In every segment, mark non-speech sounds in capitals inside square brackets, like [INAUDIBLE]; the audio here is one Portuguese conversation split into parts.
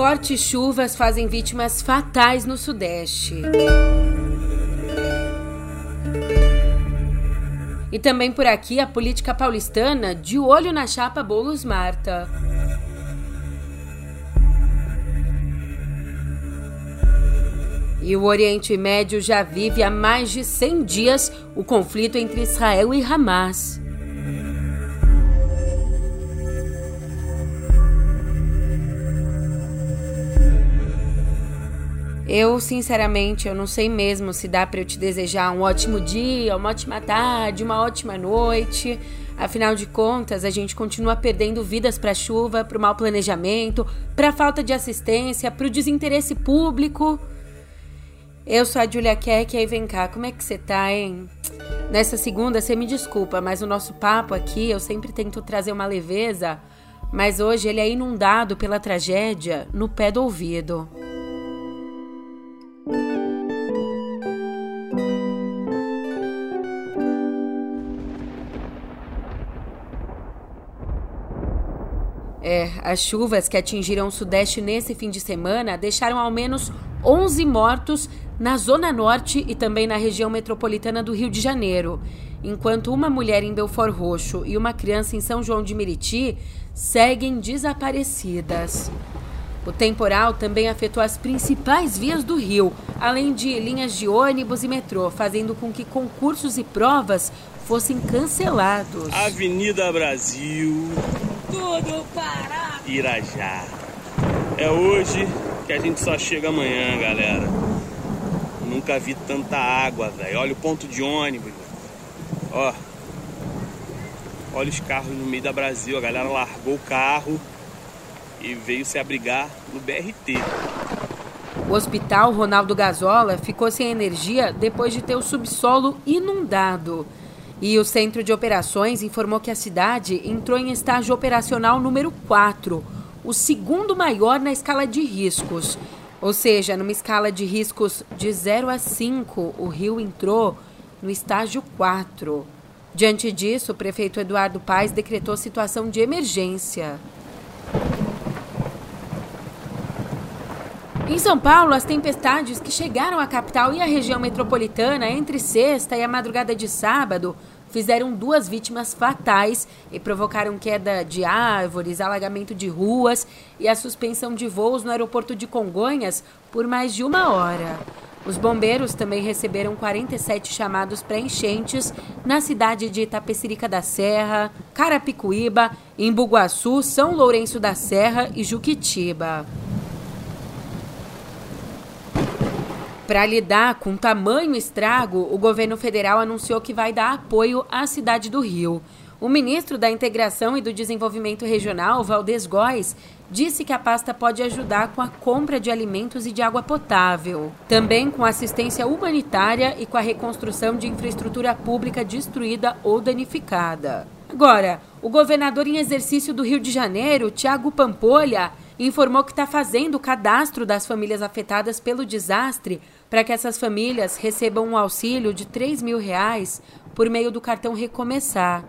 Fortes chuvas fazem vítimas fatais no Sudeste. E também por aqui a política paulistana de olho na chapa Bolos Marta. E o Oriente Médio já vive há mais de 100 dias o conflito entre Israel e Hamas. Eu, sinceramente, eu não sei mesmo se dá para eu te desejar um ótimo dia, uma ótima tarde, uma ótima noite. Afinal de contas, a gente continua perdendo vidas para chuva, para o mau planejamento, para falta de assistência, para o desinteresse público. Eu sou a Julia Keck, aí vem cá, como é que você tá, hein? Nessa segunda, você me desculpa, mas o nosso papo aqui, eu sempre tento trazer uma leveza, mas hoje ele é inundado pela tragédia no pé do ouvido. É, as chuvas que atingiram o Sudeste nesse fim de semana deixaram ao menos 11 mortos na Zona Norte e também na região metropolitana do Rio de Janeiro, enquanto uma mulher em Belfort Roxo e uma criança em São João de Meriti seguem desaparecidas. O temporal também afetou as principais vias do Rio, além de linhas de ônibus e metrô, fazendo com que concursos e provas fossem cancelados. Avenida Brasil. Tudo para Irajá. É hoje que a gente só chega amanhã, galera. Nunca vi tanta água, velho. Olha o ponto de ônibus. Ó. Olha os carros no meio da Brasil. A galera largou o carro e veio se abrigar no BRT. O hospital Ronaldo Gazola ficou sem energia depois de ter o subsolo inundado. E o centro de operações informou que a cidade entrou em estágio operacional número 4, o segundo maior na escala de riscos. Ou seja, numa escala de riscos de 0 a 5, o Rio entrou no estágio 4. Diante disso, o prefeito Eduardo Paes decretou situação de emergência. Em São Paulo, as tempestades que chegaram à capital e à região metropolitana entre sexta e a madrugada de sábado fizeram duas vítimas fatais e provocaram queda de árvores, alagamento de ruas e a suspensão de voos no aeroporto de Congonhas por mais de uma hora. Os bombeiros também receberam 47 chamados para enchentes na cidade de Itapecerica da Serra, Carapicuíba, Embuguaçu, São Lourenço da Serra e Juquitiba. Para lidar com tamanho estrago, o governo federal anunciou que vai dar apoio à cidade do Rio. O ministro da Integração e do Desenvolvimento Regional, Valdez Góes, disse que a pasta pode ajudar com a compra de alimentos e de água potável, também com assistência humanitária e com a reconstrução de infraestrutura pública destruída ou danificada. Agora, o governador em exercício do Rio de Janeiro, Tiago Pampolha, informou que está fazendo o cadastro das famílias afetadas pelo desastre para que essas famílias recebam um auxílio de 3 mil reais por meio do cartão Recomeçar.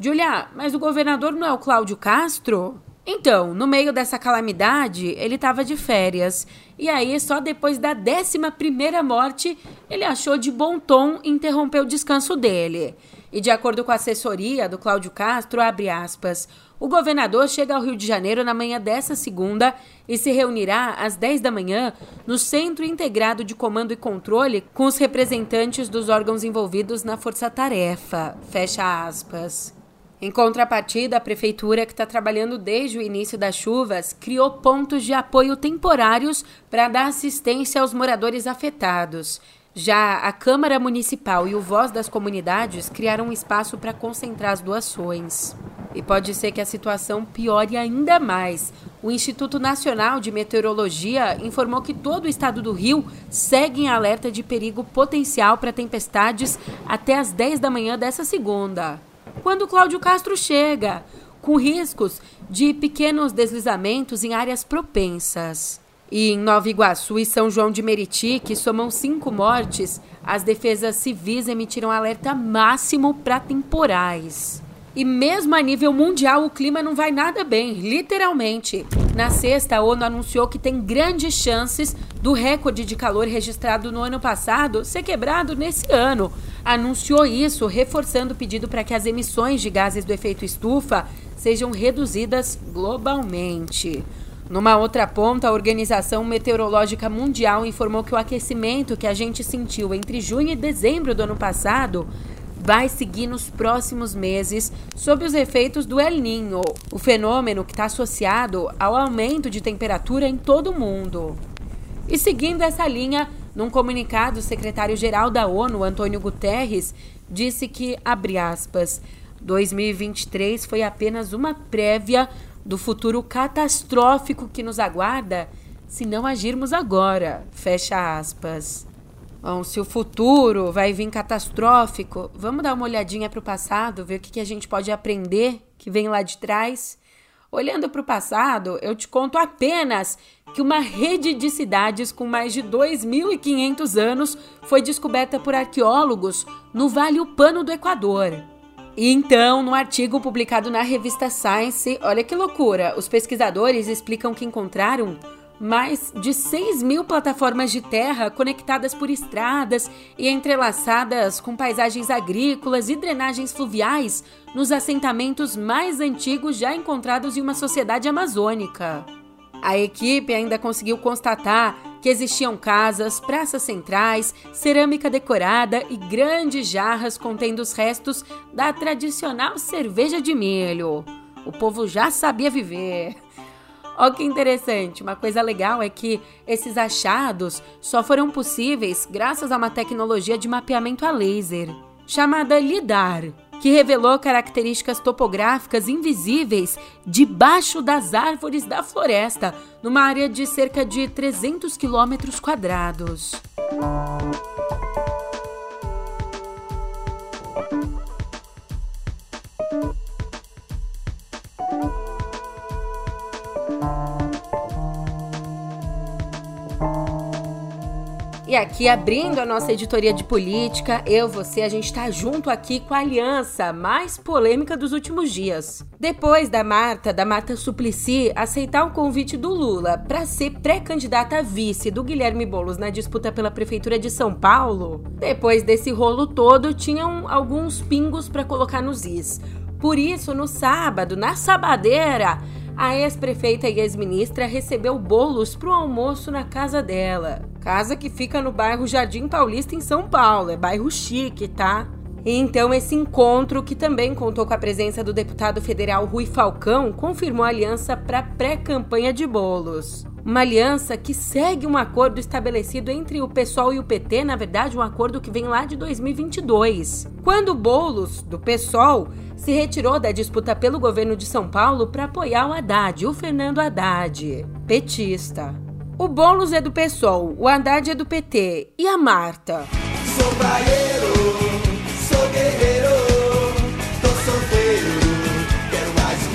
Julia, mas o governador não é o Cláudio Castro? Então, no meio dessa calamidade, ele estava de férias. E aí, só depois da 11 primeira morte, ele achou de bom tom interromper o descanso dele. E de acordo com a assessoria do Cláudio Castro, abre aspas, o governador chega ao Rio de Janeiro na manhã dessa segunda e se reunirá às 10 da manhã no Centro Integrado de Comando e Controle com os representantes dos órgãos envolvidos na força-tarefa. Fecha aspas. Em contrapartida, a prefeitura, que está trabalhando desde o início das chuvas, criou pontos de apoio temporários para dar assistência aos moradores afetados. Já a Câmara Municipal e o Voz das Comunidades criaram um espaço para concentrar as doações. E pode ser que a situação piore ainda mais. O Instituto Nacional de Meteorologia informou que todo o estado do Rio segue em alerta de perigo potencial para tempestades até as 10 da manhã dessa segunda. Quando Cláudio Castro chega, com riscos de pequenos deslizamentos em áreas propensas. E em Nova Iguaçu e São João de Meriti, que somam cinco mortes, as defesas civis emitiram alerta máximo para temporais. E mesmo a nível mundial, o clima não vai nada bem, literalmente. Na sexta, a ONU anunciou que tem grandes chances do recorde de calor registrado no ano passado ser quebrado nesse ano. Anunciou isso, reforçando o pedido para que as emissões de gases do efeito estufa sejam reduzidas globalmente. Numa outra ponta, a Organização Meteorológica Mundial informou que o aquecimento que a gente sentiu entre junho e dezembro do ano passado vai seguir nos próximos meses sob os efeitos do El Ninho, o fenômeno que está associado ao aumento de temperatura em todo o mundo. E seguindo essa linha, num comunicado, o secretário-geral da ONU, Antônio Guterres, disse que, abre aspas, 2023 foi apenas uma prévia do futuro catastrófico que nos aguarda se não agirmos agora, fecha aspas. Bom, se o futuro vai vir catastrófico, vamos dar uma olhadinha para o passado, ver o que, que a gente pode aprender que vem lá de trás. Olhando para o passado, eu te conto apenas que uma rede de cidades com mais de 2.500 anos foi descoberta por arqueólogos no Vale Upano do Equador. Então, no artigo publicado na revista Science, olha que loucura, os pesquisadores explicam que encontraram mais de 6 mil plataformas de terra conectadas por estradas e entrelaçadas com paisagens agrícolas e drenagens fluviais nos assentamentos mais antigos já encontrados em uma sociedade amazônica. A equipe ainda conseguiu constatar que existiam casas, praças centrais, cerâmica decorada e grandes jarras contendo os restos da tradicional cerveja de milho. O povo já sabia viver. [LAUGHS] Olha que interessante, uma coisa legal é que esses achados só foram possíveis graças a uma tecnologia de mapeamento a laser, chamada LIDAR, que revelou características topográficas invisíveis debaixo das árvores da floresta, numa área de cerca de 300 quilômetros quadrados. E aqui, abrindo a nossa editoria de política, eu, você, a gente está junto aqui com a aliança mais polêmica dos últimos dias. Depois da Marta, da Marta Suplicy, aceitar o convite do Lula para ser pré-candidata a vice do Guilherme Boulos na disputa pela Prefeitura de São Paulo, depois desse rolo todo, tinham alguns pingos para colocar nos is. Por isso, no sábado, na sabadeira, a ex-prefeita e ex-ministra recebeu bolos pro almoço na casa dela. Casa que fica no bairro Jardim Paulista, em São Paulo. É bairro chique, tá? E então, esse encontro, que também contou com a presença do deputado federal Rui Falcão, confirmou a aliança para pré-campanha de bolos. Uma aliança que segue um acordo estabelecido entre o PSOL e o PT, na verdade, um acordo que vem lá de 2022. Quando Bolos, do PSOL, se retirou da disputa pelo governo de São Paulo para apoiar o Haddad, o Fernando Haddad, petista. O Boulos é do PSOL, o Haddad é do PT. E a Marta? Sou praieiro, sou guerreiro, tô solteiro, quero mais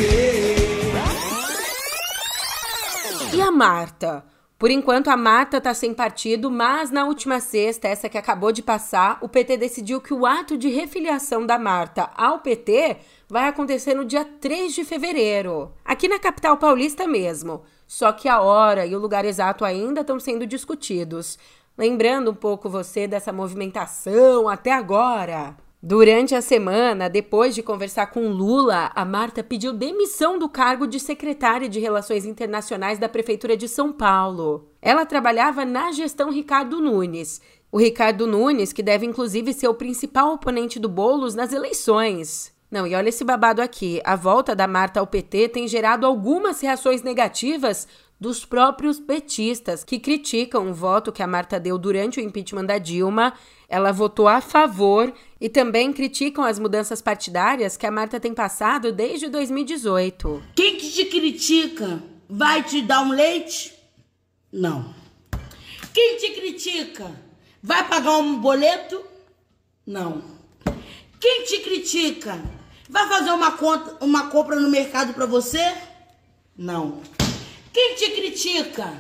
que... E a Marta? Por enquanto, a Marta está sem partido, mas na última sexta, essa que acabou de passar, o PT decidiu que o ato de refiliação da Marta ao PT vai acontecer no dia 3 de fevereiro, aqui na capital paulista mesmo. Só que a hora e o lugar exato ainda estão sendo discutidos. Lembrando um pouco você dessa movimentação até agora. Durante a semana, depois de conversar com Lula, a Marta pediu demissão do cargo de secretária de Relações Internacionais da Prefeitura de São Paulo. Ela trabalhava na gestão Ricardo Nunes. O Ricardo Nunes, que deve inclusive ser o principal oponente do Bolos nas eleições. Não, e olha esse babado aqui. A volta da Marta ao PT tem gerado algumas reações negativas dos próprios petistas que criticam o voto que a Marta deu durante o impeachment da Dilma. Ela votou a favor e também criticam as mudanças partidárias que a Marta tem passado desde 2018. Quem que te critica vai te dar um leite? Não. Quem te critica vai pagar um boleto? Não. Quem te critica vai fazer uma, conta, uma compra no mercado para você? Não. Quem te critica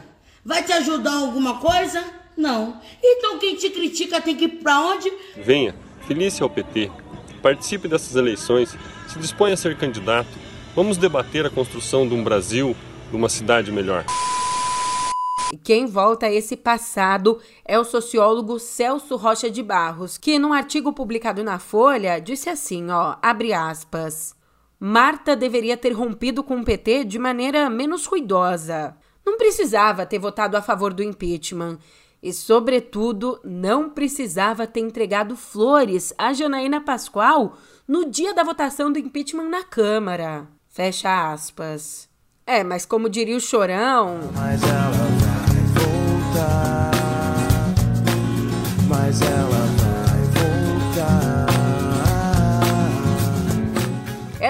vai te ajudar em alguma coisa? Não. Então quem te critica tem que ir para onde? Venha, felice ao PT. Participe dessas eleições, se dispõe a ser candidato. Vamos debater a construção de um Brasil de uma cidade melhor. E quem volta a esse passado é o sociólogo Celso Rocha de Barros, que num artigo publicado na Folha disse assim, ó, abre aspas: Marta deveria ter rompido com o PT de maneira menos ruidosa. Não precisava ter votado a favor do impeachment. E, sobretudo, não precisava ter entregado flores a Janaína Pascoal no dia da votação do impeachment na Câmara. Fecha aspas. É, mas como diria o chorão.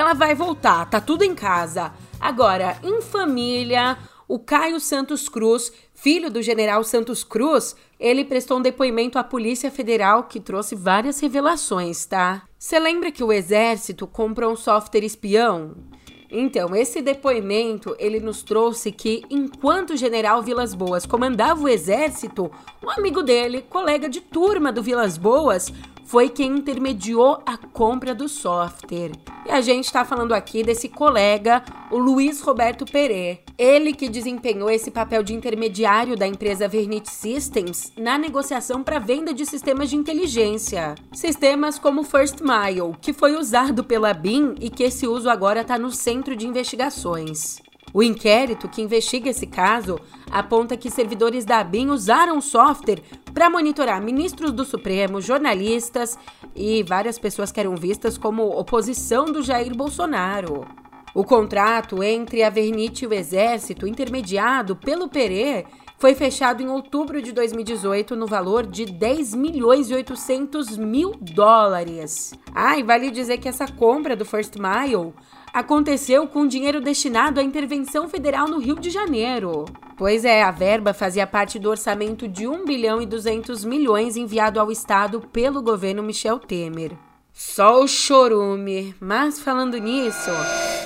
Ela vai voltar, tá tudo em casa. Agora, em família, o Caio Santos Cruz, filho do general Santos Cruz, ele prestou um depoimento à Polícia Federal que trouxe várias revelações, tá? Você lembra que o exército comprou um software espião? Então, esse depoimento, ele nos trouxe que enquanto o general Vilas Boas comandava o exército, um amigo dele, colega de turma do Vilas Boas, foi quem intermediou a compra do software. E a gente está falando aqui desse colega, o Luiz Roberto Perê. Ele que desempenhou esse papel de intermediário da empresa Vernit Systems na negociação para venda de sistemas de inteligência. Sistemas como First Mile, que foi usado pela BIM e que esse uso agora está no centro de investigações. O inquérito que investiga esse caso aponta que servidores da ABIN usaram software para monitorar ministros do Supremo, jornalistas e várias pessoas que eram vistas como oposição do Jair Bolsonaro. O contrato entre a Vernite e o Exército, intermediado pelo Perê, foi fechado em outubro de 2018 no valor de 10 milhões e 800 mil dólares. Ah, e vale dizer que essa compra do First Mile aconteceu com dinheiro destinado à intervenção federal no Rio de Janeiro. Pois é, a verba fazia parte do orçamento de 1 bilhão e 200 milhões enviado ao estado pelo governo Michel Temer. Só o chorume. Mas falando nisso,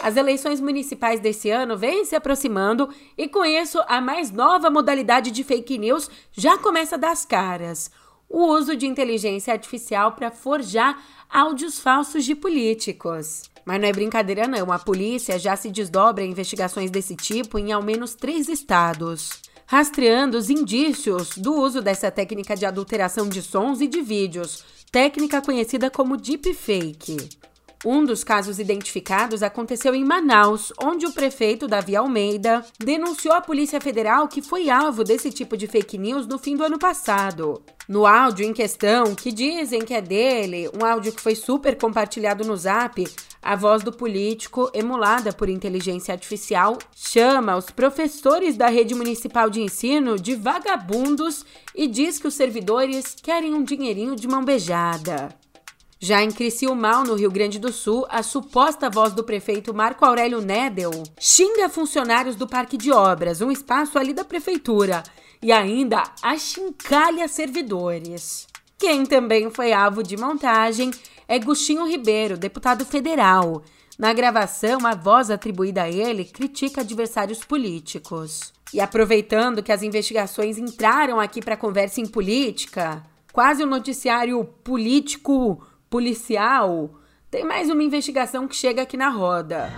as eleições municipais desse ano vêm se aproximando e com isso a mais nova modalidade de fake news já começa a dar as caras. O uso de inteligência artificial para forjar áudios falsos de políticos. Mas não é brincadeira, não. A polícia já se desdobra em investigações desse tipo em ao menos três estados, rastreando os indícios do uso dessa técnica de adulteração de sons e de vídeos, técnica conhecida como deepfake. Um dos casos identificados aconteceu em Manaus, onde o prefeito Davi Almeida denunciou à Polícia Federal que foi alvo desse tipo de fake news no fim do ano passado. No áudio em questão, que dizem que é dele, um áudio que foi super compartilhado no Zap, a voz do político, emulada por inteligência artificial, chama os professores da rede municipal de ensino de vagabundos e diz que os servidores querem um dinheirinho de mão beijada. Já em Criciúmal, no Rio Grande do Sul, a suposta voz do prefeito Marco Aurélio Nedel xinga funcionários do Parque de Obras, um espaço ali da prefeitura, e ainda achincalha servidores. Quem também foi alvo de montagem é Gustinho Ribeiro, deputado federal. Na gravação, a voz atribuída a ele critica adversários políticos. E aproveitando que as investigações entraram aqui para conversa em política, quase um noticiário político policial, tem mais uma investigação que chega aqui na roda.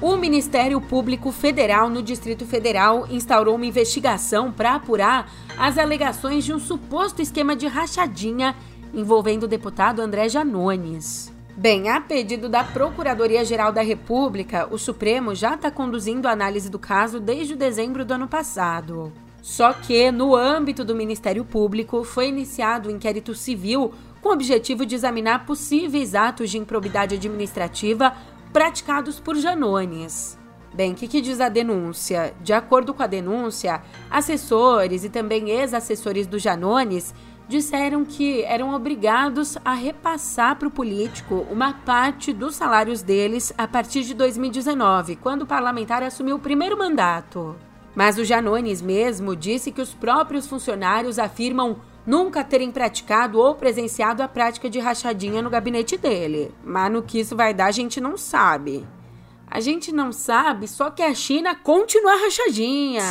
O Ministério Público Federal no Distrito Federal instaurou uma investigação para apurar as alegações de um suposto esquema de rachadinha envolvendo o deputado André Janones. Bem, a pedido da Procuradoria-Geral da República, o Supremo já está conduzindo a análise do caso desde dezembro do ano passado. Só que, no âmbito do Ministério Público, foi iniciado o um inquérito civil com o objetivo de examinar possíveis atos de improbidade administrativa praticados por Janones. Bem, o que, que, diz a denúncia? De acordo com a denúncia, assessores e também ex-assessores do Janones disseram que eram obrigados a repassar para o político uma parte dos salários deles a partir de 2019, quando o parlamentar assumiu o primeiro mandato. Mas o Janones mesmo disse que os próprios funcionários afirmam nunca terem praticado ou presenciado a prática de rachadinha no gabinete dele. Mas no que isso vai dar, a gente não sabe. A gente não sabe, só que a China continua rachadinha.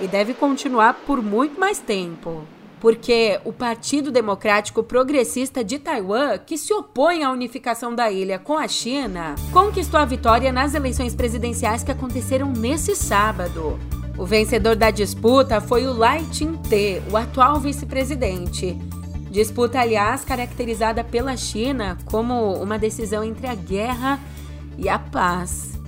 E deve continuar por muito mais tempo. Porque o Partido Democrático Progressista de Taiwan, que se opõe à unificação da ilha com a China, conquistou a vitória nas eleições presidenciais que aconteceram nesse sábado. O vencedor da disputa foi o Lai Ching-te, o atual vice-presidente. Disputa, aliás, caracterizada pela China como uma decisão entre a guerra e a paz.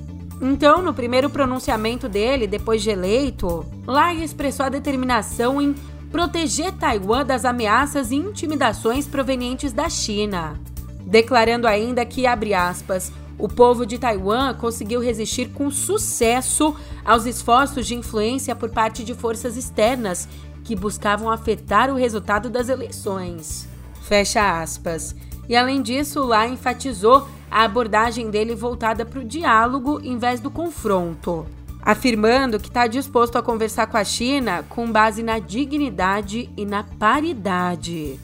Então, no primeiro pronunciamento dele, depois de eleito, Lai expressou a determinação em proteger Taiwan das ameaças e intimidações provenientes da China, declarando ainda que, abre aspas, o povo de Taiwan conseguiu resistir com sucesso aos esforços de influência por parte de forças externas que buscavam afetar o resultado das eleições. Fecha aspas. E além disso, lá enfatizou a abordagem dele voltada para o diálogo em vez do confronto afirmando que está disposto a conversar com a China com base na dignidade e na paridade.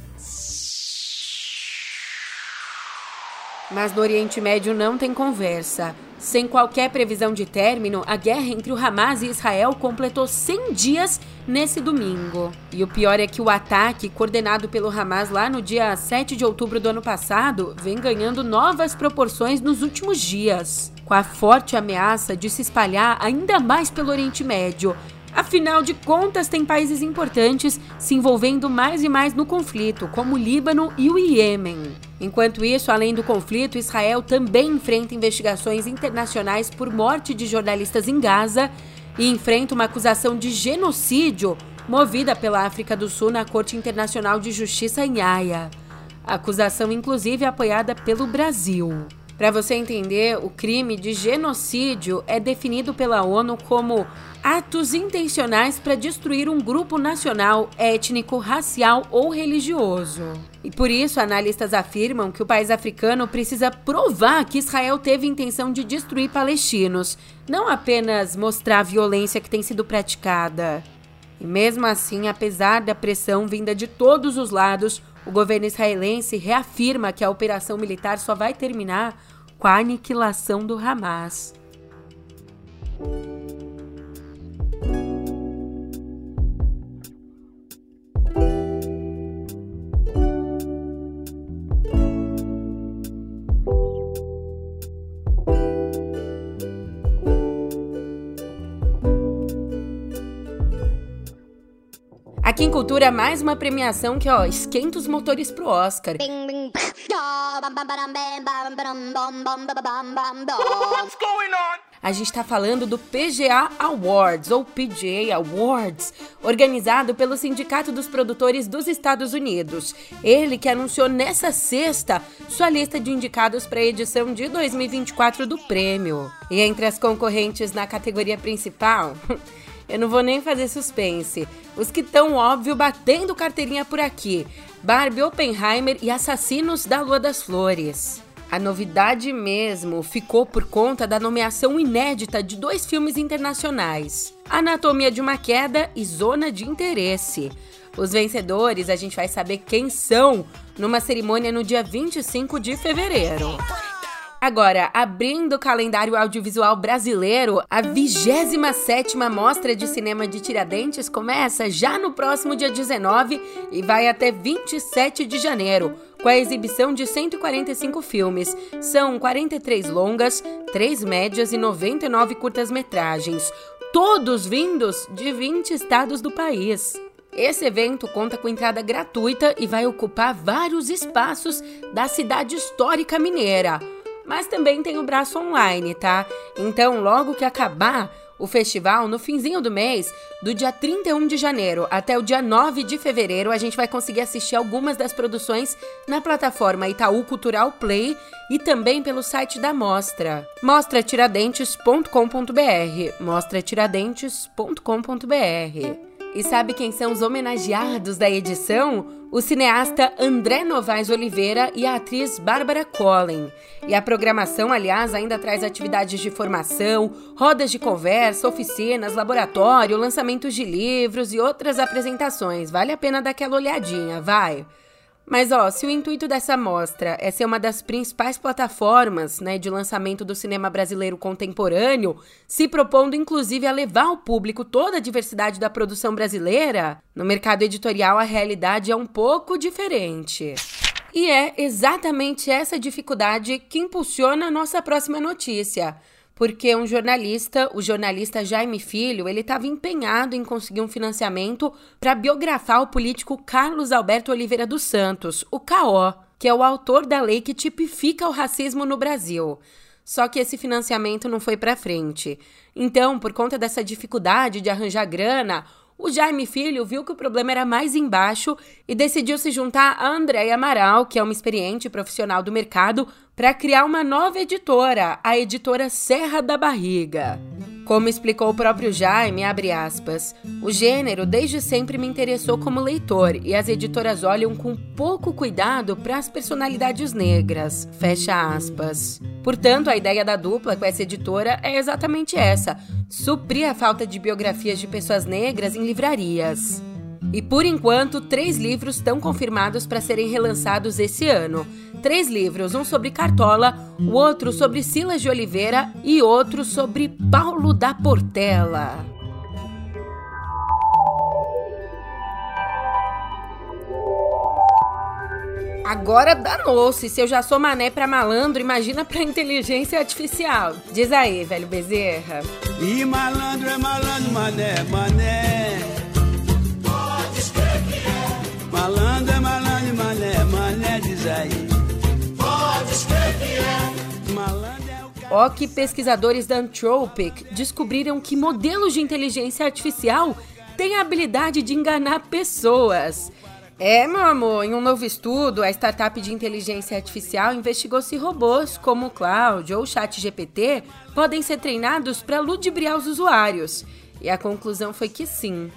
Mas no Oriente Médio não tem conversa. Sem qualquer previsão de término, a guerra entre o Hamas e Israel completou 100 dias nesse domingo. E o pior é que o ataque, coordenado pelo Hamas lá no dia 7 de outubro do ano passado, vem ganhando novas proporções nos últimos dias, com a forte ameaça de se espalhar ainda mais pelo Oriente Médio, Afinal de contas, tem países importantes se envolvendo mais e mais no conflito, como o Líbano e o Iêmen. Enquanto isso, além do conflito, Israel também enfrenta investigações internacionais por morte de jornalistas em Gaza e enfrenta uma acusação de genocídio movida pela África do Sul na Corte Internacional de Justiça em Haia. Acusação, inclusive, é apoiada pelo Brasil. Para você entender, o crime de genocídio é definido pela ONU como atos intencionais para destruir um grupo nacional, étnico, racial ou religioso. E por isso, analistas afirmam que o país africano precisa provar que Israel teve intenção de destruir palestinos, não apenas mostrar a violência que tem sido praticada. E mesmo assim, apesar da pressão vinda de todos os lados, o governo israelense reafirma que a operação militar só vai terminar com a aniquilação do Hamas. Cultura, mais uma premiação que, ó, esquenta os motores pro Oscar. A gente está falando do PGA Awards, ou PGA Awards, organizado pelo Sindicato dos Produtores dos Estados Unidos. Ele que anunciou nessa sexta sua lista de indicados para a edição de 2024 do prêmio. E entre as concorrentes na categoria principal. [LAUGHS] Eu não vou nem fazer suspense. Os que estão, óbvio, batendo carteirinha por aqui: Barbie Oppenheimer e Assassinos da Lua das Flores. A novidade mesmo ficou por conta da nomeação inédita de dois filmes internacionais: Anatomia de uma Queda e Zona de Interesse. Os vencedores a gente vai saber quem são numa cerimônia no dia 25 de fevereiro. Agora, abrindo o calendário audiovisual brasileiro, a 27ª Mostra de Cinema de Tiradentes começa já no próximo dia 19 e vai até 27 de janeiro, com a exibição de 145 filmes. São 43 longas, 3 médias e 99 curtas-metragens, todos vindos de 20 estados do país. Esse evento conta com entrada gratuita e vai ocupar vários espaços da cidade histórica mineira mas também tem o braço online, tá? Então, logo que acabar o festival, no finzinho do mês, do dia 31 de janeiro até o dia 9 de fevereiro, a gente vai conseguir assistir algumas das produções na plataforma Itaú Cultural Play e também pelo site da Mostra, mostratiradentes.com.br, mostratiradentes.com.br. E sabe quem são os homenageados da edição? O cineasta André Novaes Oliveira e a atriz Bárbara Collen. E a programação, aliás, ainda traz atividades de formação, rodas de conversa, oficinas, laboratório, lançamentos de livros e outras apresentações. Vale a pena dar aquela olhadinha, vai! Mas ó, se o intuito dessa mostra é ser uma das principais plataformas, né, de lançamento do cinema brasileiro contemporâneo, se propondo inclusive a levar ao público toda a diversidade da produção brasileira, no mercado editorial a realidade é um pouco diferente. E é exatamente essa dificuldade que impulsiona a nossa próxima notícia porque um jornalista, o jornalista Jaime Filho, ele estava empenhado em conseguir um financiamento para biografar o político Carlos Alberto Oliveira dos Santos, o CAO, que é o autor da lei que tipifica o racismo no Brasil. Só que esse financiamento não foi para frente. Então, por conta dessa dificuldade de arranjar grana, o Jaime Filho viu que o problema era mais embaixo e decidiu se juntar a Andréia Amaral, que é uma experiente profissional do mercado, para criar uma nova editora, a editora Serra da Barriga. Como explicou o próprio Jaime, aspas, o gênero desde sempre me interessou como leitor e as editoras olham com pouco cuidado para as personalidades negras, fecha aspas. Portanto, a ideia da dupla com essa editora é exatamente essa: suprir a falta de biografias de pessoas negras em livrarias. E por enquanto, três livros estão confirmados para serem relançados esse ano. Três livros, um sobre Cartola, o outro sobre Silas de Oliveira e outro sobre Paulo da Portela. Agora danou-se. Se eu já sou mané pra malandro, imagina pra inteligência artificial. Diz aí, velho Bezerra. E malandro é malandro, mané, mané. Malandro é malandro, mané, mané, diz aí. Pode que é. Malandro é o Ó que pesquisadores da Anthropic descobriram que modelos de inteligência artificial têm a habilidade de enganar pessoas. É, meu amor, em um novo estudo, a startup de inteligência artificial investigou se robôs como o Cloud ou o ChatGPT podem ser treinados para ludibriar os usuários. E a conclusão foi que sim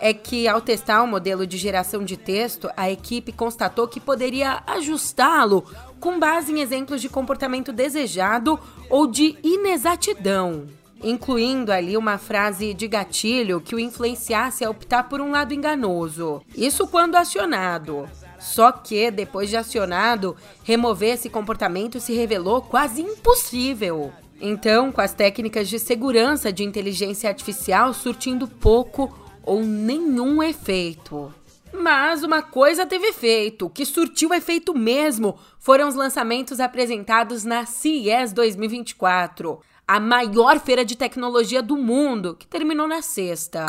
é que, ao testar o um modelo de geração de texto, a equipe constatou que poderia ajustá-lo com base em exemplos de comportamento desejado ou de inexatidão, incluindo ali uma frase de gatilho que o influenciasse a optar por um lado enganoso. Isso quando acionado. Só que, depois de acionado, remover esse comportamento se revelou quase impossível. Então, com as técnicas de segurança de inteligência artificial surtindo pouco ou nenhum efeito. Mas uma coisa teve efeito, que surtiu efeito mesmo, foram os lançamentos apresentados na CES 2024, a maior feira de tecnologia do mundo, que terminou na sexta.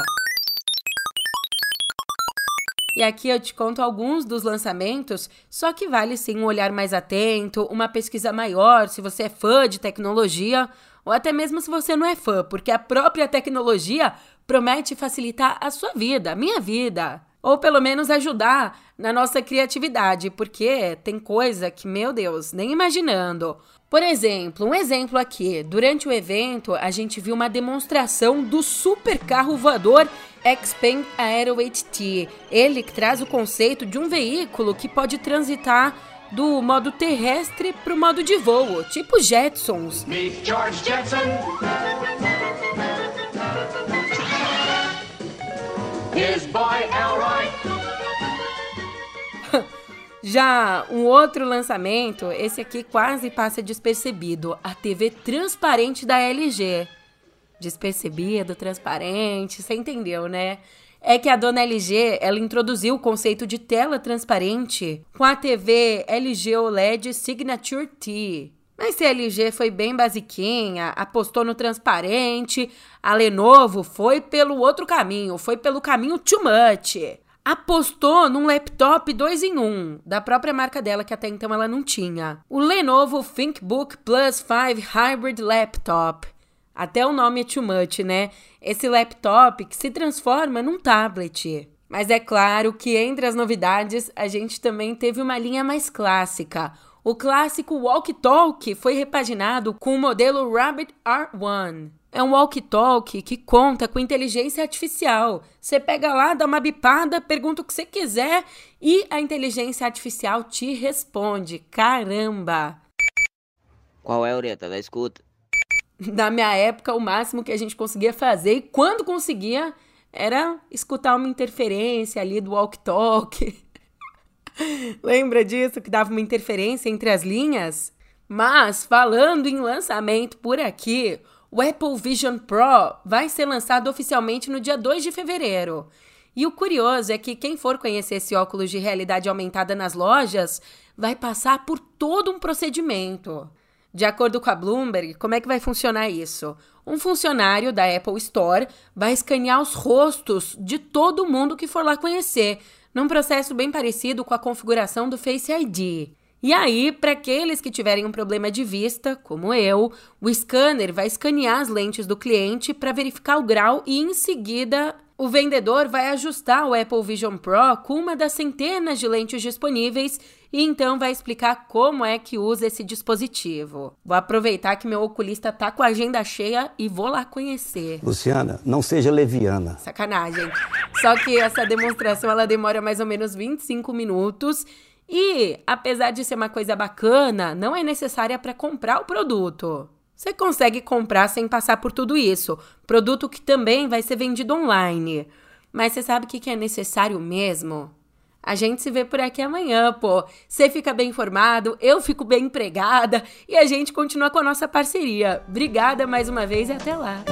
E aqui eu te conto alguns dos lançamentos, só que vale sim um olhar mais atento, uma pesquisa maior se você é fã de tecnologia, ou até mesmo se você não é fã, porque a própria tecnologia promete facilitar a sua vida, a minha vida. Ou pelo menos ajudar na nossa criatividade, porque tem coisa que, meu Deus, nem imaginando. Por exemplo, um exemplo aqui: durante o evento, a gente viu uma demonstração do super carro voador Xpeng Aero HT. Ele traz o conceito de um veículo que pode transitar do modo terrestre para o modo de voo, tipo Jetsons. Meet George Jetson. His boy Elroy. Já um outro lançamento, esse aqui quase passa despercebido, a TV transparente da LG. Despercebido, transparente, você entendeu, né? É que a dona LG, ela introduziu o conceito de tela transparente com a TV LG OLED Signature T. Mas se a LG foi bem basiquinha, apostou no transparente, a Lenovo foi pelo outro caminho, foi pelo caminho too much. Apostou num laptop 2 em 1, um, da própria marca dela, que até então ela não tinha. O Lenovo ThinkBook Plus 5 Hybrid Laptop. Até o nome é too much, né? Esse laptop que se transforma num tablet. Mas é claro que entre as novidades a gente também teve uma linha mais clássica, o clássico walkie-talkie foi repaginado com o modelo Rabbit R1. É um walkie-talkie que conta com inteligência artificial. Você pega lá, dá uma bipada, pergunta o que você quiser e a inteligência artificial te responde. Caramba! Qual é a oreta da escuta? Na minha época, o máximo que a gente conseguia fazer, e quando conseguia, era escutar uma interferência ali do walkie-talkie. [LAUGHS] Lembra disso que dava uma interferência entre as linhas? Mas falando em lançamento por aqui, o Apple Vision Pro vai ser lançado oficialmente no dia 2 de fevereiro. E o curioso é que quem for conhecer esse óculos de realidade aumentada nas lojas vai passar por todo um procedimento. De acordo com a Bloomberg, como é que vai funcionar isso? Um funcionário da Apple Store vai escanear os rostos de todo mundo que for lá conhecer, num processo bem parecido com a configuração do Face ID. E aí, para aqueles que tiverem um problema de vista, como eu, o scanner vai escanear as lentes do cliente para verificar o grau e em seguida o vendedor vai ajustar o Apple Vision Pro com uma das centenas de lentes disponíveis e então vai explicar como é que usa esse dispositivo. Vou aproveitar que meu oculista tá com a agenda cheia e vou lá conhecer. Luciana, não seja leviana. Sacanagem. Só que essa demonstração ela demora mais ou menos 25 minutos e, apesar de ser uma coisa bacana, não é necessária para comprar o produto. Você consegue comprar sem passar por tudo isso. Produto que também vai ser vendido online. Mas você sabe o que é necessário mesmo? A gente se vê por aqui amanhã, pô. Você fica bem informado, eu fico bem empregada e a gente continua com a nossa parceria. Obrigada mais uma vez e até lá.